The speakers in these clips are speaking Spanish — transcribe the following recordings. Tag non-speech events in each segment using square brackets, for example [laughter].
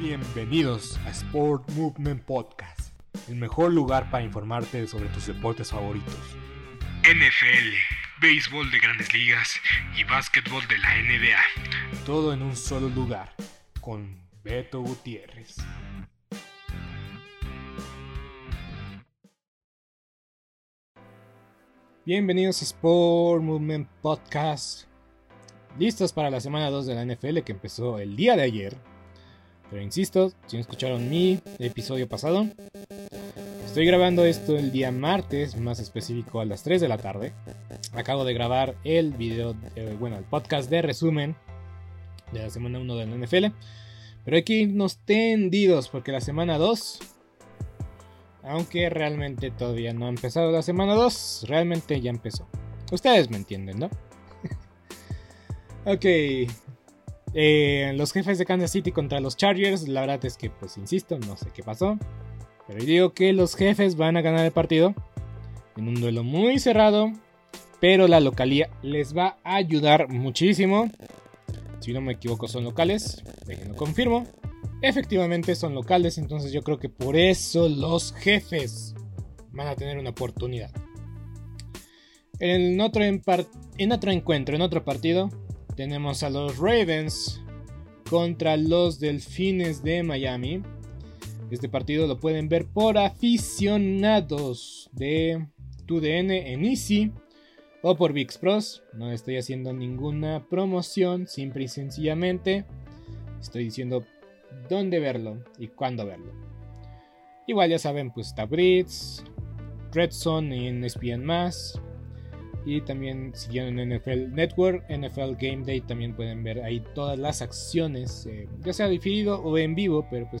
Bienvenidos a Sport Movement Podcast, el mejor lugar para informarte sobre tus deportes favoritos. NFL, béisbol de grandes ligas y básquetbol de la NBA. Todo en un solo lugar, con Beto Gutiérrez. Bienvenidos a Sport Movement Podcast. Listos para la semana 2 de la NFL que empezó el día de ayer. Pero insisto, si no escucharon mi episodio pasado, estoy grabando esto el día martes, más específico a las 3 de la tarde. Acabo de grabar el video, eh, bueno, el podcast de resumen de la semana 1 de la NFL. Pero hay que irnos tendidos porque la semana 2, aunque realmente todavía no ha empezado la semana 2, realmente ya empezó. Ustedes me entienden, ¿no? [laughs] ok, eh, los jefes de Kansas City contra los Chargers, la verdad es que, pues insisto, no sé qué pasó. Pero digo que los jefes van a ganar el partido en un duelo muy cerrado. Pero la localía les va a ayudar muchísimo. Si no me equivoco, son locales. Déjenlo confirmo. Efectivamente son locales, entonces yo creo que por eso los jefes van a tener una oportunidad. En otro, en otro encuentro, en otro partido, tenemos a los Ravens contra los Delfines de Miami. Este partido lo pueden ver por aficionados de TUDN en Easy o por VIX Pros. No estoy haciendo ninguna promoción, simple y sencillamente estoy diciendo dónde verlo y cuándo verlo. Igual ya saben, pues está Brits, Red Zone en ESPN más, y también siguieron en NFL Network, NFL Game Day, también pueden ver ahí todas las acciones, eh, ya sea difícil o en vivo, pero pues...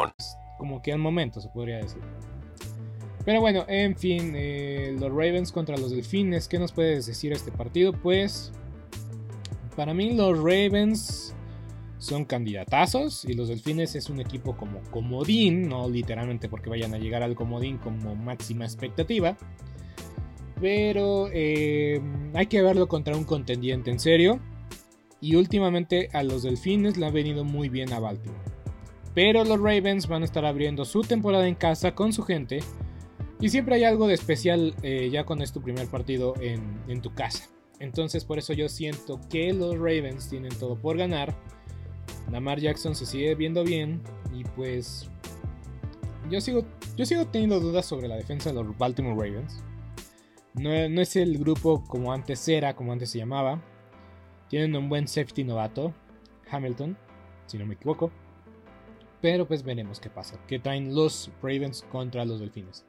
Como que al momento, se podría decir. Pero bueno, en fin, eh, los Ravens contra los Delfines, ¿qué nos puedes decir a este partido? Pues, para mí los Ravens son candidatazos y los Delfines es un equipo como comodín, no literalmente porque vayan a llegar al comodín como máxima expectativa. Pero eh, hay que verlo contra un contendiente en serio. Y últimamente a los Delfines le ha venido muy bien a Baltimore. Pero los Ravens van a estar abriendo su temporada en casa con su gente. Y siempre hay algo de especial eh, ya con es tu primer partido en, en tu casa. Entonces por eso yo siento que los Ravens tienen todo por ganar. Lamar Jackson se sigue viendo bien. Y pues yo sigo, yo sigo teniendo dudas sobre la defensa de los Baltimore Ravens. No, no, es el grupo como antes era, como antes se llamaba. Tienen un buen safety novato, Hamilton, si no me equivoco. Pero pues veremos qué pasa. ¿Qué traen los Ravens contra los Delfines?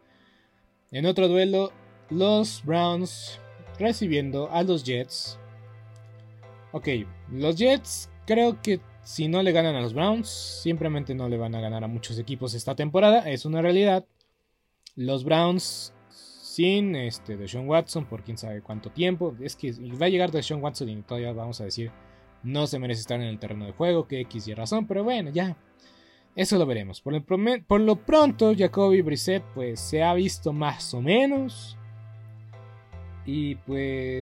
En otro duelo, los Browns recibiendo a los Jets. Ok, los Jets creo que si no le ganan a los Browns, simplemente no le van a ganar a muchos equipos esta temporada. Es una realidad. Los Browns sin este, Deshaun Watson por quién sabe cuánto tiempo. Es que va a llegar Deshaun Watson y todavía vamos a decir no se merece estar en el terreno de juego, que X y razón, pero bueno, ya. Eso lo veremos. Por, por lo pronto, Jacoby Brissett pues se ha visto más o menos. Y pues...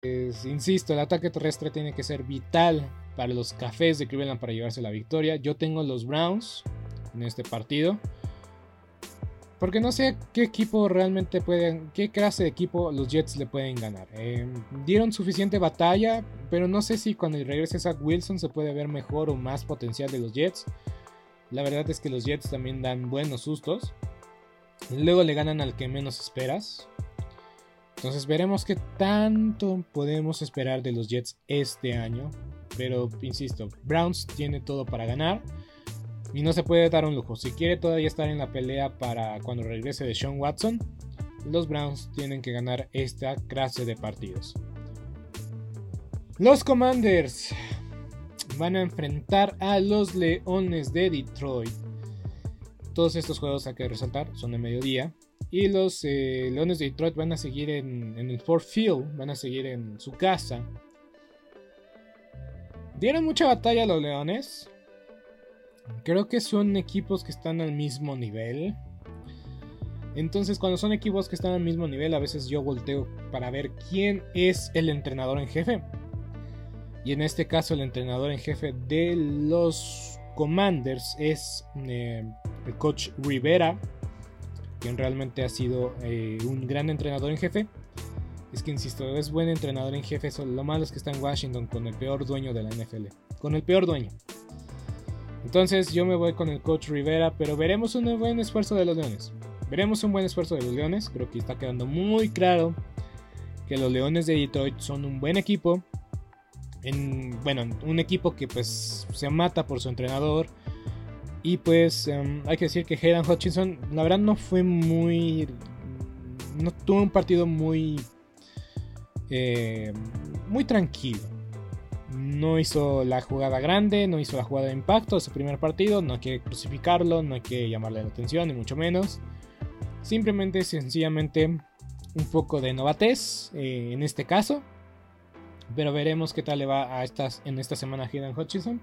Pues, insisto, el ataque terrestre tiene que ser vital para los cafés de Cleveland para llevarse la victoria. Yo tengo los Browns en este partido. Porque no sé qué equipo realmente pueden, qué clase de equipo los Jets le pueden ganar. Eh, dieron suficiente batalla, pero no sé si cuando regrese Zach Wilson se puede ver mejor o más potencial de los Jets. La verdad es que los Jets también dan buenos sustos. Luego le ganan al que menos esperas. Entonces veremos qué tanto podemos esperar de los Jets este año. Pero insisto, Browns tiene todo para ganar. Y no se puede dar un lujo. Si quiere todavía estar en la pelea para cuando regrese de Sean Watson, los Browns tienen que ganar esta clase de partidos. Los Commanders van a enfrentar a los Leones de Detroit. Todos estos juegos hay que resaltar, son de mediodía. Y los eh, Leones de Detroit van a seguir en, el Ford Field, van a seguir en su casa. Dieron mucha batalla a los Leones. Creo que son equipos que están al mismo nivel. Entonces, cuando son equipos que están al mismo nivel, a veces yo volteo para ver quién es el entrenador en jefe. Y en este caso, el entrenador en jefe de los Commanders es eh, el coach Rivera quien realmente ha sido eh, un gran entrenador en jefe. Es que insisto, es buen entrenador en jefe. lo malo es que está en Washington con el peor dueño de la NFL. Con el peor dueño. Entonces yo me voy con el coach Rivera, pero veremos un buen esfuerzo de los Leones. Veremos un buen esfuerzo de los Leones. Creo que está quedando muy claro que los Leones de Detroit son un buen equipo. En, bueno, un equipo que pues se mata por su entrenador y pues em, hay que decir que Hayden Hutchinson, la verdad, no fue muy. No tuvo un partido muy. Eh, muy tranquilo. No hizo la jugada grande, no hizo la jugada de impacto de su primer partido. No hay que crucificarlo, no hay que llamarle la atención, ni mucho menos. Simplemente, sencillamente, un poco de novatez eh, en este caso. Pero veremos qué tal le va a estas, en esta semana a Hayden Hutchinson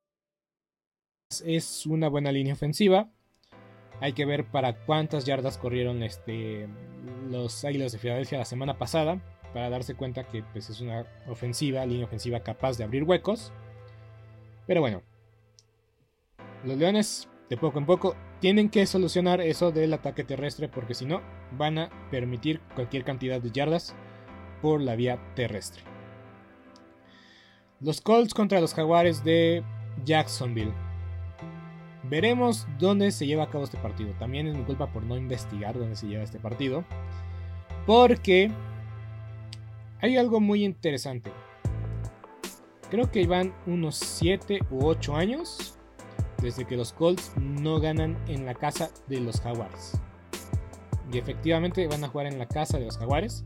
es una buena línea ofensiva. Hay que ver para cuántas yardas corrieron este, los Águilas de Filadelfia la semana pasada para darse cuenta que pues, es una ofensiva, línea ofensiva capaz de abrir huecos. Pero bueno, los Leones de poco en poco tienen que solucionar eso del ataque terrestre porque si no van a permitir cualquier cantidad de yardas por la vía terrestre. Los Colts contra los Jaguares de Jacksonville. Veremos dónde se lleva a cabo este partido. También es mi culpa por no investigar dónde se lleva este partido. Porque hay algo muy interesante. Creo que van unos 7 u 8 años desde que los Colts no ganan en la casa de los Jaguares. Y efectivamente van a jugar en la casa de los Jaguares.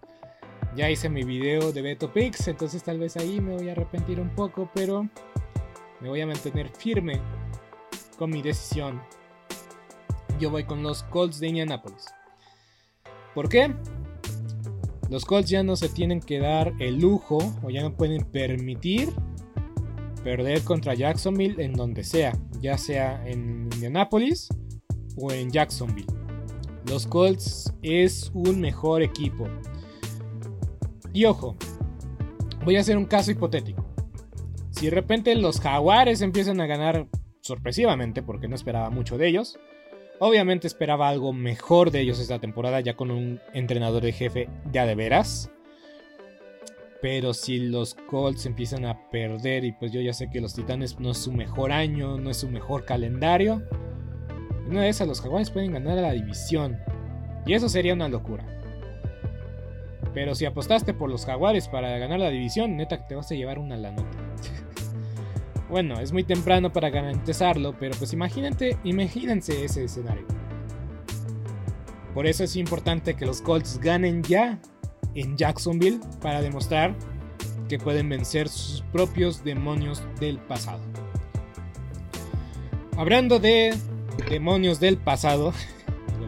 Ya hice mi video de Beto Pix, entonces tal vez ahí me voy a arrepentir un poco, pero me voy a mantener firme con mi decisión. Yo voy con los Colts de Indianapolis. ¿Por qué? Los Colts ya no se tienen que dar el lujo o ya no pueden permitir perder contra Jacksonville en donde sea, ya sea en Indianapolis o en Jacksonville. Los Colts es un mejor equipo. Y ojo, voy a hacer un caso hipotético. Si de repente los Jaguares empiezan a ganar sorpresivamente porque no esperaba mucho de ellos. Obviamente esperaba algo mejor de ellos esta temporada ya con un entrenador de jefe ya de veras. Pero si los Colts empiezan a perder y pues yo ya sé que los Titanes no es su mejor año, no es su mejor calendario. Una de esas los Jaguares pueden ganar a la división. Y eso sería una locura. Pero si apostaste por los Jaguares para ganar la división, neta te vas a llevar una lanota. [laughs] Bueno, es muy temprano para garantizarlo, pero pues imagínate, imagínense ese escenario. Por eso es importante que los Colts ganen ya en Jacksonville para demostrar que pueden vencer sus propios demonios del pasado. Hablando de demonios del pasado, [laughs]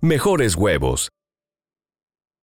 mejores huevos.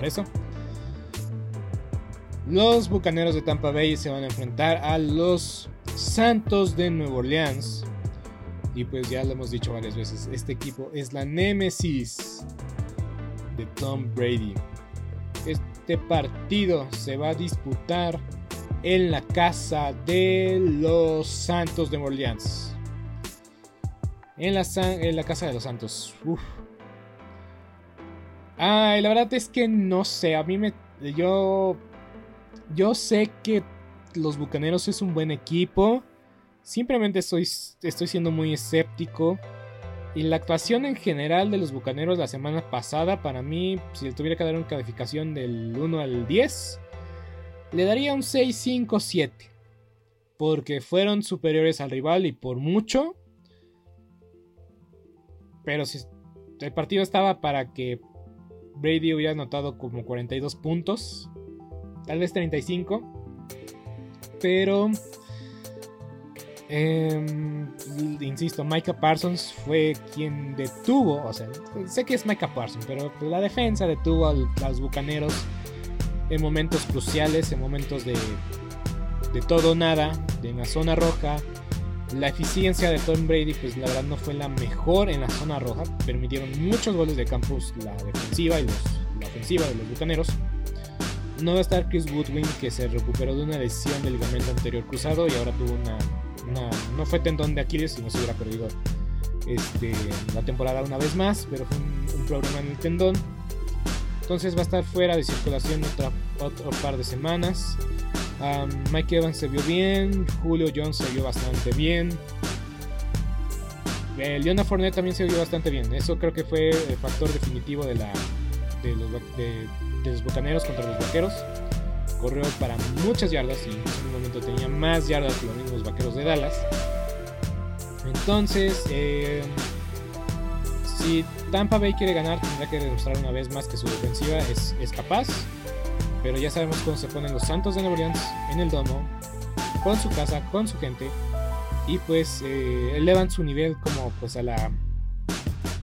Eso. Los Bucaneros de Tampa Bay se van a enfrentar a los Santos de Nueva Orleans. Y pues ya lo hemos dicho varias veces, este equipo es la némesis de Tom Brady. Este partido se va a disputar en la casa de los Santos de Nueva Orleans. En la, en la casa de los Santos. Uf. Ay, la verdad es que no sé. A mí me. Yo. Yo sé que los Bucaneros es un buen equipo. Simplemente estoy, estoy siendo muy escéptico. Y la actuación en general de los Bucaneros la semana pasada, para mí, si le tuviera que dar una calificación del 1 al 10, le daría un 6, 5, 7. Porque fueron superiores al rival y por mucho. Pero si el partido estaba para que Brady hubiera anotado como 42 puntos, tal vez 35, pero eh, insisto, Micah Parsons fue quien detuvo, o sea, sé que es Micah Parsons, pero la defensa detuvo a los bucaneros en momentos cruciales, en momentos de, de todo o nada, en la zona roja. La eficiencia de Tom Brady, pues la verdad no fue la mejor en la zona roja. Permitieron muchos goles de campus la defensiva y la ofensiva de los bucaneros. No va a estar Chris Woodwin, que se recuperó de una lesión del ligamento anterior cruzado y ahora tuvo una. no fue tendón de Aquiles, si no se hubiera perdido este, la temporada una vez más, pero fue un, problema en el tendón. Entonces va a estar fuera de circulación otra, otro par de semanas. Mike Evans se vio bien, Julio Jones se vio bastante bien. Eh, Leona Fournette también se vio bastante bien. Eso creo que fue el factor definitivo de, los, de, los bucaneros contra los vaqueros. Corrió para muchas yardas y en un momento tenía más yardas que los mismos vaqueros de Dallas. Entonces, eh, si Tampa Bay quiere ganar, tendrá que demostrar una vez más que su defensiva es capaz pero ya sabemos cómo se ponen los Santos de Nueva en el domo, con su casa, con su gente, y pues eh, elevan su nivel como pues a la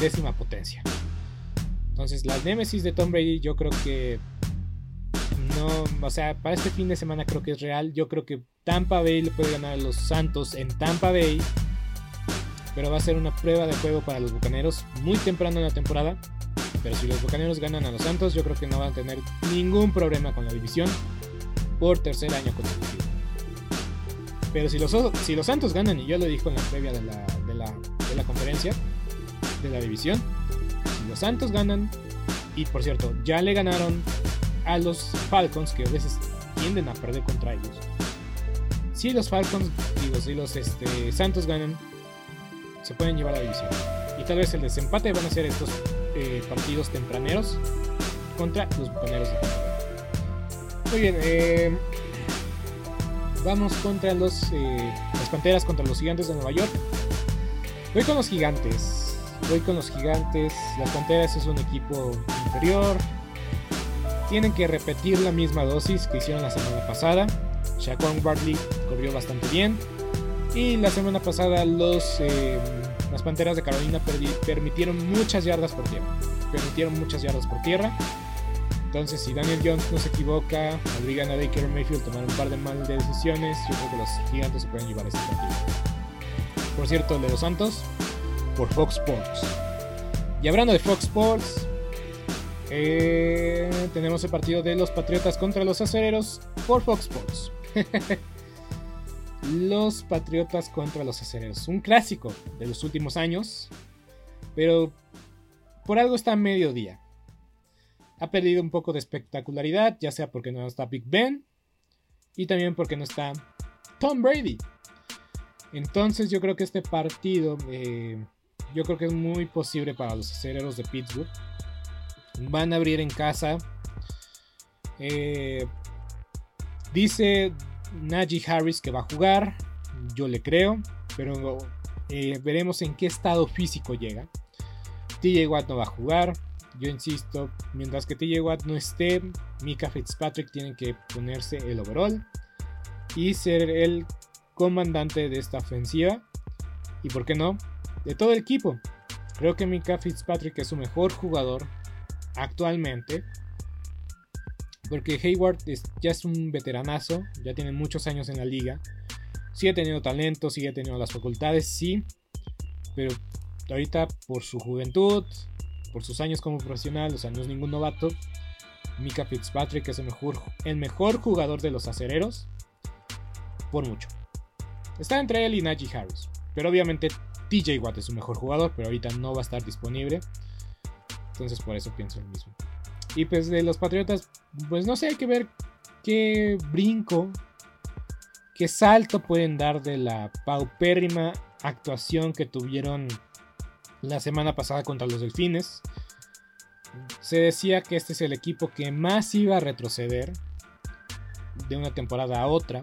décima potencia. Entonces, la Nemesis de Tom Brady, yo creo que no, o sea, para este fin de semana creo que es real. Yo creo que Tampa Bay le puede ganar a los Santos en Tampa Bay. Pero va a ser una prueba de juego para los Bucaneros muy temprano en la temporada. Pero si los Bucaneros ganan a los Santos, yo creo que no van a tener ningún problema con la división por tercer año consecutivo. Pero si los, si los Santos ganan, y yo lo dijo en la previa de la conferencia, de la división. Si los Santos ganan, Y por cierto, ya le ganaron a los Falcons, que a veces tienden a perder contra ellos. Si los Falcons, digo, si los este, Santos ganan, se pueden llevar la división. Y tal vez el desempate van a ser estos eh, partidos tempraneros contra los Bucaneros de Muy bien, eh, vamos contra los, eh, las Panteras contra los Gigantes de Nueva York. Voy con los Gigantes. Voy con los Gigantes. Las Panteras es un equipo inferior. Tienen que repetir la misma dosis que hicieron la semana pasada. Shaquan Barkley corrió bastante bien. Y la semana pasada los, eh, las Panteras de Carolina permitieron muchas yardas por tierra. Permitieron muchas yardas por tierra. Entonces, si Daniel Jones no se equivoca, obligan a Baker Mayfield a tomar un par de mal decisiones, yo creo que los gigantes se pueden llevar este partido. Por cierto, el de los Santos, por Fox Sports. Y hablando de Fox Sports, eh, tenemos el partido de los Patriotas contra los Acereros por Fox Sports. [laughs] los Patriotas contra los Acereros. Un clásico de los últimos años. Pero por algo está a mediodía. Ha perdido un poco de espectacularidad, ya sea porque no está Big Ben y también porque no está Tom Brady. Entonces yo creo que este partido, eh, yo creo que es muy posible para los acereros de Pittsburgh. Van a abrir en casa. Eh, dice Najee Harris que va a jugar. Yo le creo. Pero eh, veremos en qué estado físico llega. TJ Watt no va a jugar. Yo insisto, mientras que TJ Watt no esté, Mika Fitzpatrick tiene que ponerse el overall y ser el comandante de esta ofensiva. Y por qué no, de todo el equipo. Creo que Mika Fitzpatrick es su mejor jugador actualmente. Porque Hayward ya es un veteranazo, ya tiene muchos años en la liga. Sí ha tenido talento, sí ha tenido las facultades, sí. Pero ahorita por su juventud, por sus años como profesional, o sea, no es ningún novato. Mika Fitzpatrick es el mejor, el mejor jugador de los acereros. Por mucho. Está entre él y Najee Harris. Pero obviamente TJ Watt es su mejor jugador, pero ahorita no va a estar disponible. Entonces por eso pienso lo mismo. Y pues de los Patriotas, pues no sé, hay que ver qué brinco, qué salto pueden dar de la paupérrima actuación que tuvieron la semana pasada contra los Delfines. Se decía que este es el equipo que más iba a retroceder de una temporada a otra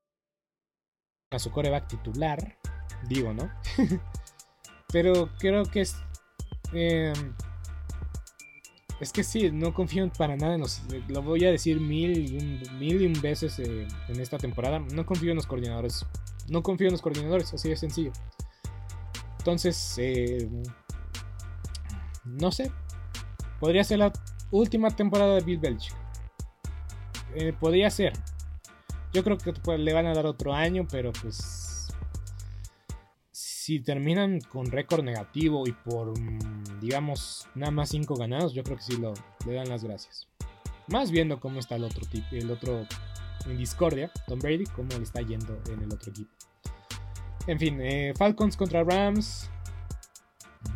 a su coreback titular, digo, ¿no? [laughs] Pero creo que es... Em, es que sí, no confío para nada en los... Lo voy a decir mil y un, mil y un veces eh, en esta temporada. No confío en los coordinadores. No confío en los coordinadores, así de sencillo. Entonces, eh, no sé. Podría ser la última temporada de Bill Belichick. Eh, podría ser. Yo creo que pues, le van a dar otro año, pero pues. si terminan con récord negativo y por, mm, digamos, nada más 5 ganados, yo creo que sí lo, le dan las gracias. Más viendo cómo está el otro tipo, el otro en discordia, Tom Brady, cómo le está yendo en el otro equipo. En fin, eh, Falcons contra Rams.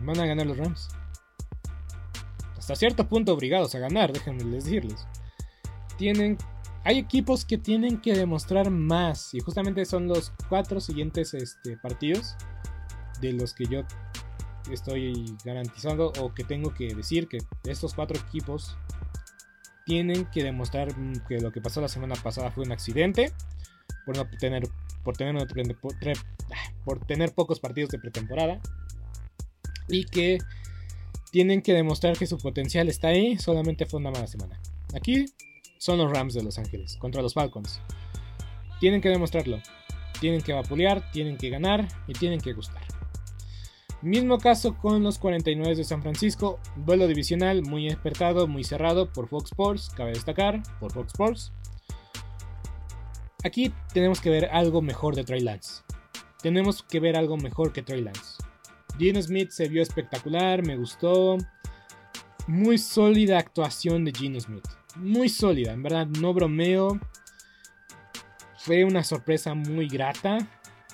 Van a ganar los Rams. Hasta cierto punto obligados a ganar, déjenme decirles. Tienen hay equipos que tienen que demostrar más. Y justamente son los cuatro siguientes este, partidos de los que yo estoy garantizando o que tengo que decir que estos cuatro equipos tienen que demostrar que lo que pasó la semana pasada fue un accidente por no tener por tener, por tener pocos partidos de pretemporada y que tienen que demostrar que su potencial está ahí solamente fue una mala semana aquí son los Rams de Los Ángeles contra los Falcons tienen que demostrarlo tienen que vapulear tienen que ganar y tienen que gustar Mismo caso con los 49 de San Francisco, vuelo divisional muy despertado, muy cerrado por Fox Sports, cabe destacar, por Fox Sports. Aquí tenemos que ver algo mejor de Trey Lance. Tenemos que ver algo mejor que Trey Lance. Gene Smith se vio espectacular, me gustó. Muy sólida actuación de Gene Smith. Muy sólida, en verdad, no bromeo. Fue una sorpresa muy grata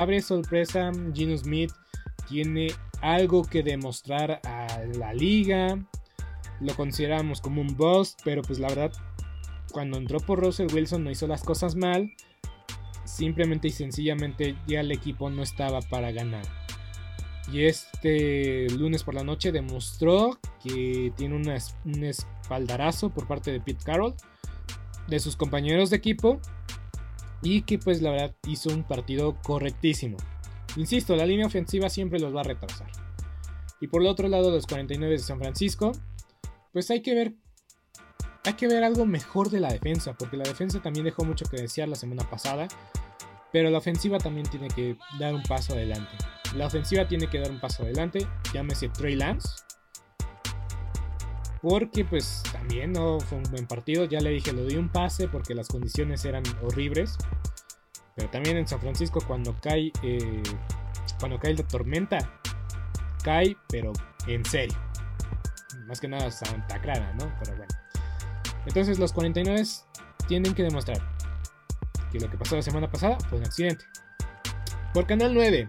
Abre sorpresa, Gino Smith tiene algo que demostrar a la liga. Lo consideramos como un boss, pero pues la verdad, cuando entró por Russell Wilson no hizo las cosas mal. Simplemente y sencillamente ya el equipo no estaba para ganar. Y este lunes por la noche demostró que tiene un espaldarazo por parte de Pete Carroll, de sus compañeros de equipo y que pues la verdad hizo un partido correctísimo. Insisto, la línea ofensiva siempre los va a retrasar. Y por el otro lado, los 49 de San Francisco, pues hay que ver hay que ver algo mejor de la defensa, porque la defensa también dejó mucho que desear la semana pasada, pero la ofensiva también tiene que dar un paso adelante. La ofensiva tiene que dar un paso adelante, llámese Trey Lance, porque pues también no fue un buen partido. Ya le dije, lo di un pase porque las condiciones eran horribles. Pero también en San Francisco cuando cae, eh, cuando cae la tormenta, cae pero en serio. Más que nada Santa Clara, ¿no? Pero bueno. Entonces los 49 tienen que demostrar que lo que pasó la semana pasada fue un accidente. Por Canal 9,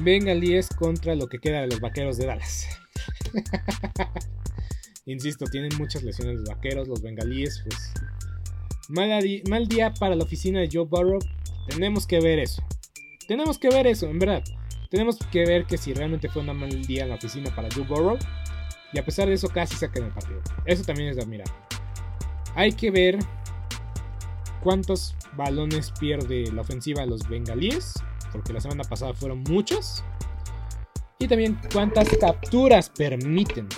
Bengalíes contra lo que queda de los Vaqueros de Dallas. [laughs] Insisto, tienen muchas lesiones los vaqueros, los bengalíes, pues. Mal, día para la oficina de Joe Burrow. Tenemos que ver eso. Tenemos que ver eso, en verdad. Tenemos que ver que si realmente fue un mal día en la oficina para Joe Burrow. Y a pesar de eso, casi sacan el partido. Eso también es de admirar. Hay que ver cuántos balones pierde la ofensiva de los bengalíes. Porque la semana pasada fueron muchos. Y también cuántas capturas permiten.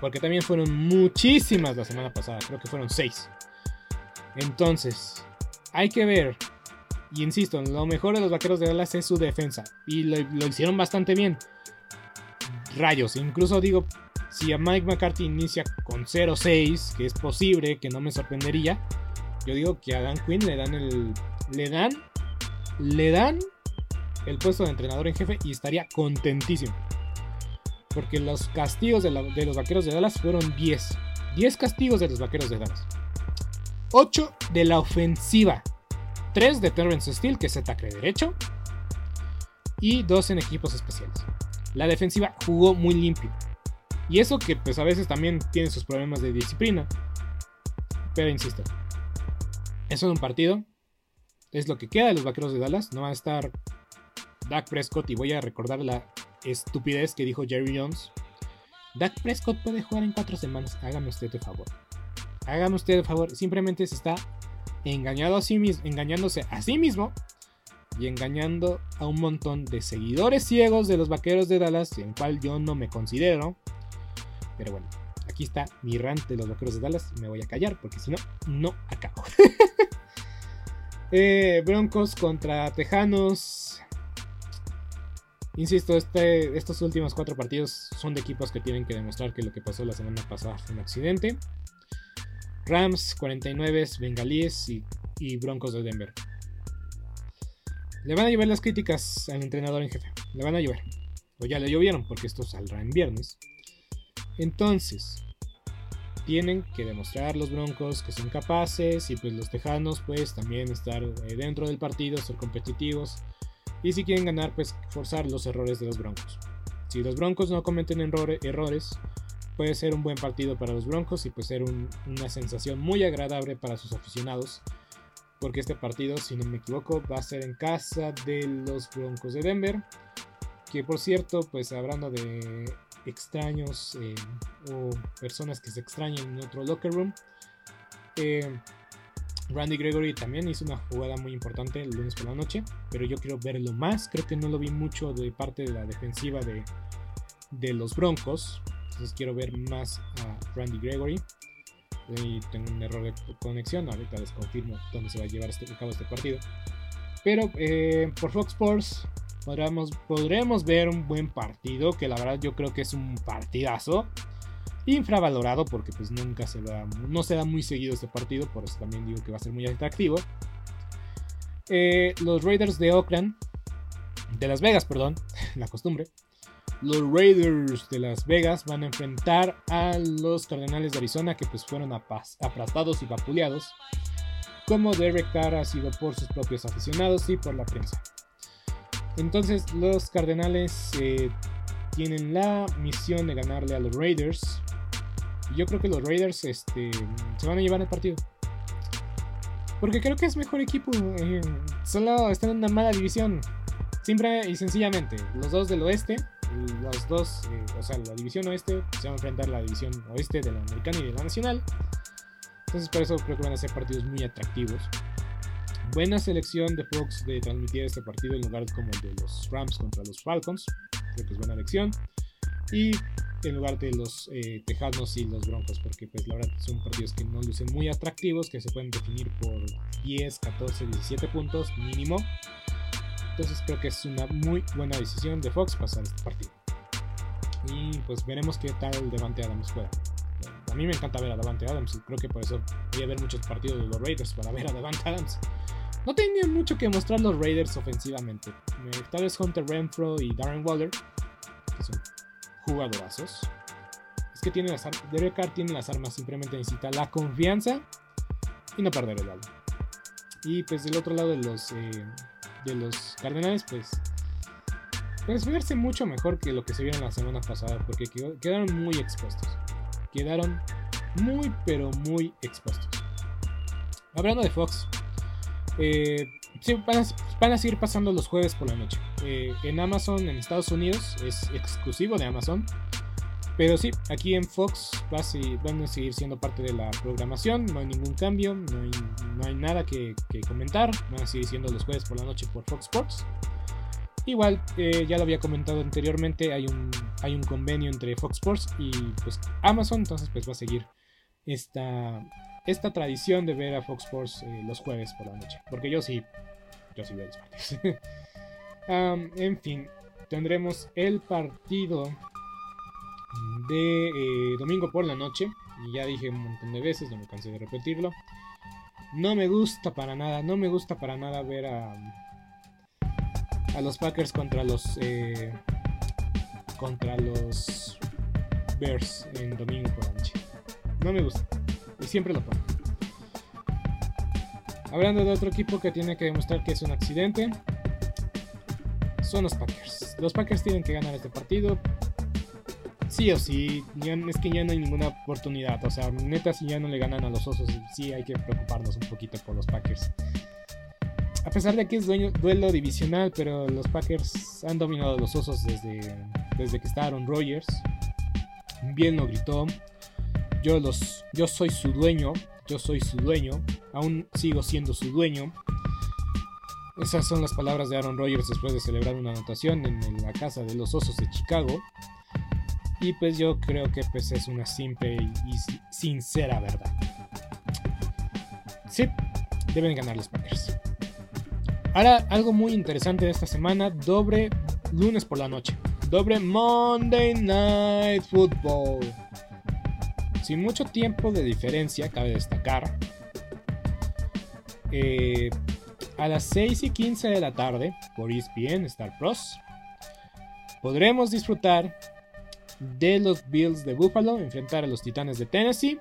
Porque también fueron muchísimas la semana pasada. Creo que fueron seis. Entonces, hay que ver. Y insisto, lo mejor de los vaqueros de Dallas es su defensa. Y lo, hicieron bastante bien. Rayos. Incluso digo, si a Mike McCarthy inicia con 0-6, que es posible, que no me sorprendería. Yo digo que a Dan Quinn le dan el. Le dan. Le dan el puesto de entrenador en jefe y estaría contentísimo. Porque los castigos de, los vaqueros de Dallas fueron 10. 10 castigos de los vaqueros de Dallas. 8 de la ofensiva. 3 de Terrence Steele, que es ataque derecho. Y 2 en equipos especiales. La defensiva jugó muy limpio. Y eso que pues a veces también tiene sus problemas de disciplina. Pero insisto. Eso es un partido. Es lo que queda de los vaqueros de Dallas. No va a estar Dak Prescott. Y voy a recordar la estupidez que dijo Jerry Jones. Dak Prescott puede jugar en cuatro semanas. Hágame usted el favor. Hágame usted el favor. Simplemente se está engañado engañándose a sí mismo. y engañando a un montón de seguidores ciegos de los vaqueros de Dallas, en cual yo no me considero. Pero bueno, aquí está mi rant de los vaqueros de Dallas. Me voy a callar porque si no, no acabo. [laughs] Eh, Broncos contra Tejanos. Insisto, este, estos últimos cuatro partidos son de equipos que tienen que demostrar que lo que pasó la semana pasada fue un accidente. Rams, 49, Bengalíes y, Broncos de Denver. Le van a llevar las críticas al entrenador en jefe. Le van a llover. O ya le llovieron porque esto saldrá en viernes. Entonces, tienen que demostrar los Broncos que son capaces y pues los Tejanos pues también estar eh, dentro del partido, ser competitivos y si quieren ganar pues forzar los errores de los Broncos. Si los Broncos no cometen errores, puede ser un buen partido para los Broncos y puede ser una sensación muy agradable para sus aficionados porque este partido, si no me equivoco, va a ser en casa de los Broncos de Denver. Que por cierto, pues hablando de extraños eh, o personas que se extrañan en otro locker room. Eh, Randy Gregory también hizo una jugada muy importante el lunes por la noche, pero yo quiero verlo más. Creo que no lo vi mucho de parte de la defensiva de, de los Broncos. Entonces quiero ver más a Randy Gregory. Tengo un error de conexión. Ahorita les confirmo dónde se va a llevar este, a cabo este partido. Pero eh, por Fox Sports podremos, podremos ver un buen partido, que la verdad yo creo que es un partidazo. Infravalorado porque pues nunca se da, no se da muy seguido este partido, por eso también digo que va a ser muy atractivo. Eh, los Raiders de Oakland, de Las Vegas, perdón, [laughs] la costumbre. Los Raiders de Las Vegas van a enfrentar a los Cardenales de Arizona que pues fueron aplastados y vapuleados, como Derek Carr ha sido por sus propios aficionados y por la prensa. Entonces los Cardenales eh, tienen la misión de ganarle a los Raiders. Yo creo que los Raiders este, se van a llevar el partido. Porque creo que es mejor equipo. Eh, solo están en una mala división. Simple y sencillamente. Los dos del oeste. Los dos, eh, o sea, la división oeste se va a enfrentar a la división oeste de la americana y de la nacional. Entonces por eso creo que van a ser partidos muy atractivos buena selección de Fox de transmitir este partido en lugar como el de los Rams contra los Falcons. Creo que es buena elección. Y en lugar de los eh, Tejanos y los Broncos, porque pues la verdad son partidos que no lucen muy atractivos, que se pueden definir por 10, 14, 17 puntos mínimo. Entonces creo que es una muy buena decisión de Fox pasar este partido. Y pues veremos qué tal el Devante Adams juega. A mí me encanta ver a Devante Adams y creo que por eso voy a ver muchos partidos de los Raiders para ver a Devante Adams. No tenían mucho que mostrar los Raiders ofensivamente. Eh, tal vez Hunter Renfro y Darren Waller, que son jugadorazos. Es que tiene las Derek Carr tiene las armas, simplemente necesita la confianza y no perder el balón. Y pues del otro lado de los, eh, de los Cardenales, pues pues verse mucho mejor que lo que se vieron la semana pasada, porque quedaron muy expuestos. Quedaron muy, pero muy expuestos. Hablando de Fox, eh, van, a, seguir pasando los jueves por la noche. Eh, en Amazon, en Estados Unidos, es exclusivo de Amazon. Pero sí, aquí en Fox van a seguir siendo parte de la programación, no hay ningún cambio, no hay, nada que, comentar, van a seguir siendo los jueves por la noche por Fox Sports. Igual, eh, ya lo había comentado anteriormente, hay un, hay un convenio entre Fox Sports y pues, Amazon, entonces pues va a seguir esta, esta tradición de ver a Fox Sports eh, los jueves por la noche. Porque yo sí, yo sí veo los partidos. [laughs] en fin, tendremos el partido de eh, domingo por la noche. Y ya dije un montón de veces, no me cansé de repetirlo. No me gusta para nada, no me gusta para nada ver a, a los Packers contra los eh, contra los Bears en domingo por la noche. No me gusta. Siempre lo pongo. Hablando de otro equipo que tiene que demostrar que es un accidente, son los Packers. Los Packers tienen que ganar este partido. Sí o sí, es que ya no hay ninguna oportunidad. O sea, neta, si ya no le ganan a los osos, sí hay que preocuparnos un poquito por los Packers. A pesar de que es duelo divisional, pero los Packers han dominado los osos desde, desde que está Aaron Rodgers. Bien lo gritó. Yo, los, yo soy su dueño, yo soy su dueño, aún sigo siendo su dueño. Esas son las palabras de Aaron Rodgers después de celebrar una anotación en la casa de los Osos de Chicago. Y pues yo creo que pues es una simple y sincera verdad. Sí, deben ganar los Packers. Ahora, algo muy interesante de esta semana, doble lunes por la noche. Doble Monday Night Football. Sin mucho tiempo de diferencia, cabe destacar. Eh, a las 6 y 15 de la tarde, por ESPN Star Plus, podremos disfrutar de los Bills de Buffalo, enfrentar a los Titanes de Tennessee.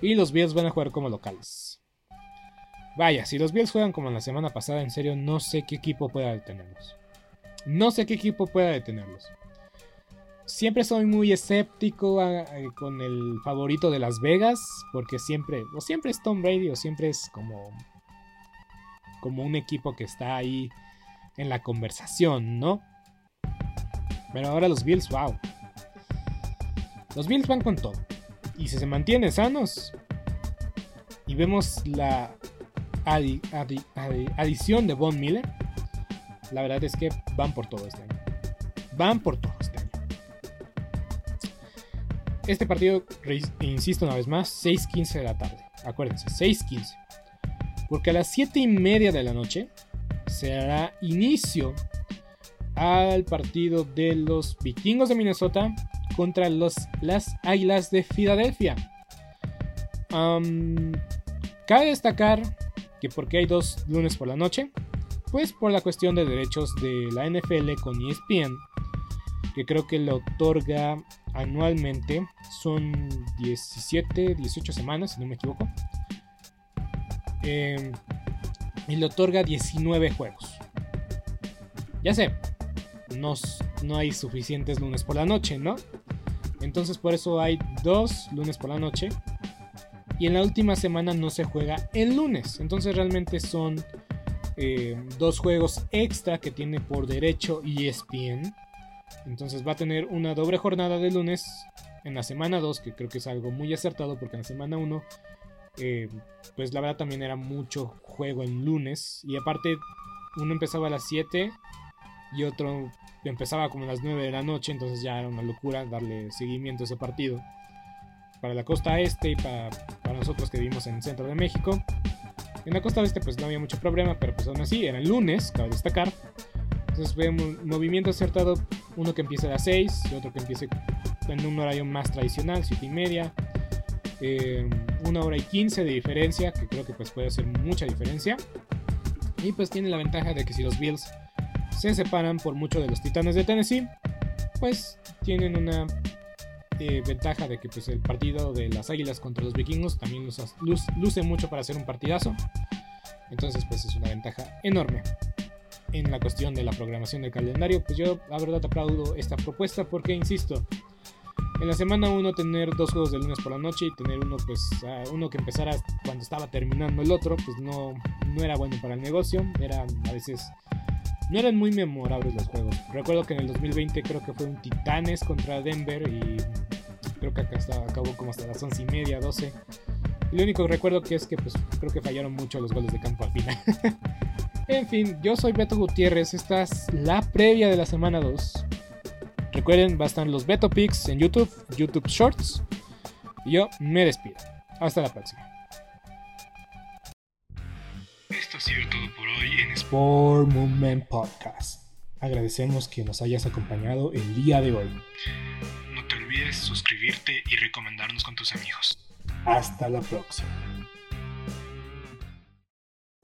Y los Bills van a jugar como locales. Vaya, si los Bills juegan como la semana pasada, en serio, no sé qué equipo pueda detenerlos. No sé qué equipo pueda detenerlos. Siempre soy muy escéptico ah, eh, con el favorito de Las Vegas, porque siempre, o siempre es Tom Brady, o siempre es como, como un equipo que está ahí en la conversación, ¿no? Pero ahora los Bills, wow. Los Bills van con todo. Y si se mantienen sanos y vemos la adición de Von Miller, la verdad es que van por todo este año. Van por todo este año. Este partido, insisto una vez más, 6.15 de la tarde. Acuérdense, 6.15. Porque a las 7 y media de la noche se hará inicio al partido de los vikingos de Minnesota contra los, las Águilas de Filadelfia. cabe destacar que porque hay dos lunes por la noche, pues por la cuestión de derechos de la NFL con ESPN, que creo que le otorga anualmente, son 17, 18 semanas, si no me equivoco, em, y le otorga 19 juegos. Ya sé, no, no hay suficientes lunes por la noche, ¿no? Entonces por eso hay dos lunes por la noche. Y en la última semana no se juega el lunes. Entonces realmente son eh, dos juegos extra que tiene por derecho ESPN. Entonces va a tener una doble jornada de lunes en la semana 2, que creo que es algo muy acertado porque en la semana 1, eh, pues la verdad también era mucho juego en lunes. Y aparte, uno empezaba a las 7 y otro empezaba como a las 9 de la noche, entonces ya era una locura darle seguimiento a ese partido. Para la costa este y para, nosotros que vivimos en el centro de México. En la costa oeste pues no había mucho problema, pero pues aún así era el lunes, cabe destacar. Entonces vemos movimiento acertado, uno que empiece a las 6 y otro que empiece en un horario más tradicional, 7 y media. Eh, una hora y 15 de diferencia, que creo que pues puede hacer mucha diferencia. Y pues tiene la ventaja de que si los Bills se separan por mucho de los Titanes de Tennessee, pues tienen una eh, ventaja de que pues, el partido de las Águilas contra los Vikingos también luce mucho para hacer un partidazo. Entonces pues es una ventaja enorme en la cuestión de la programación del calendario. Pues yo la verdad aplaudo esta propuesta porque, insisto, en la semana uno tener dos juegos de lunes por la noche y tener uno pues uno que empezara cuando estaba terminando el otro pues no, no era bueno para el negocio era a veces no eran muy memorables los juegos. Recuerdo que en el 2020 creo que fue un Titanes contra Denver y creo que acá acabó como hasta las 11 y media, 12. Y lo único que recuerdo que es que pues creo que fallaron mucho los goles de campo al final. [laughs] en fin, yo soy Beto Gutiérrez, esta es la previa de la semana 2. Recuerden, bastan los Beto Picks en YouTube, YouTube Shorts. Y yo me despido. Hasta la próxima. Esto ha sido todo por hoy en Sport Movement Podcast. Agradecemos que nos hayas acompañado el día de hoy. No te olvides suscribirte y recomendarnos con tus amigos. Hasta la próxima.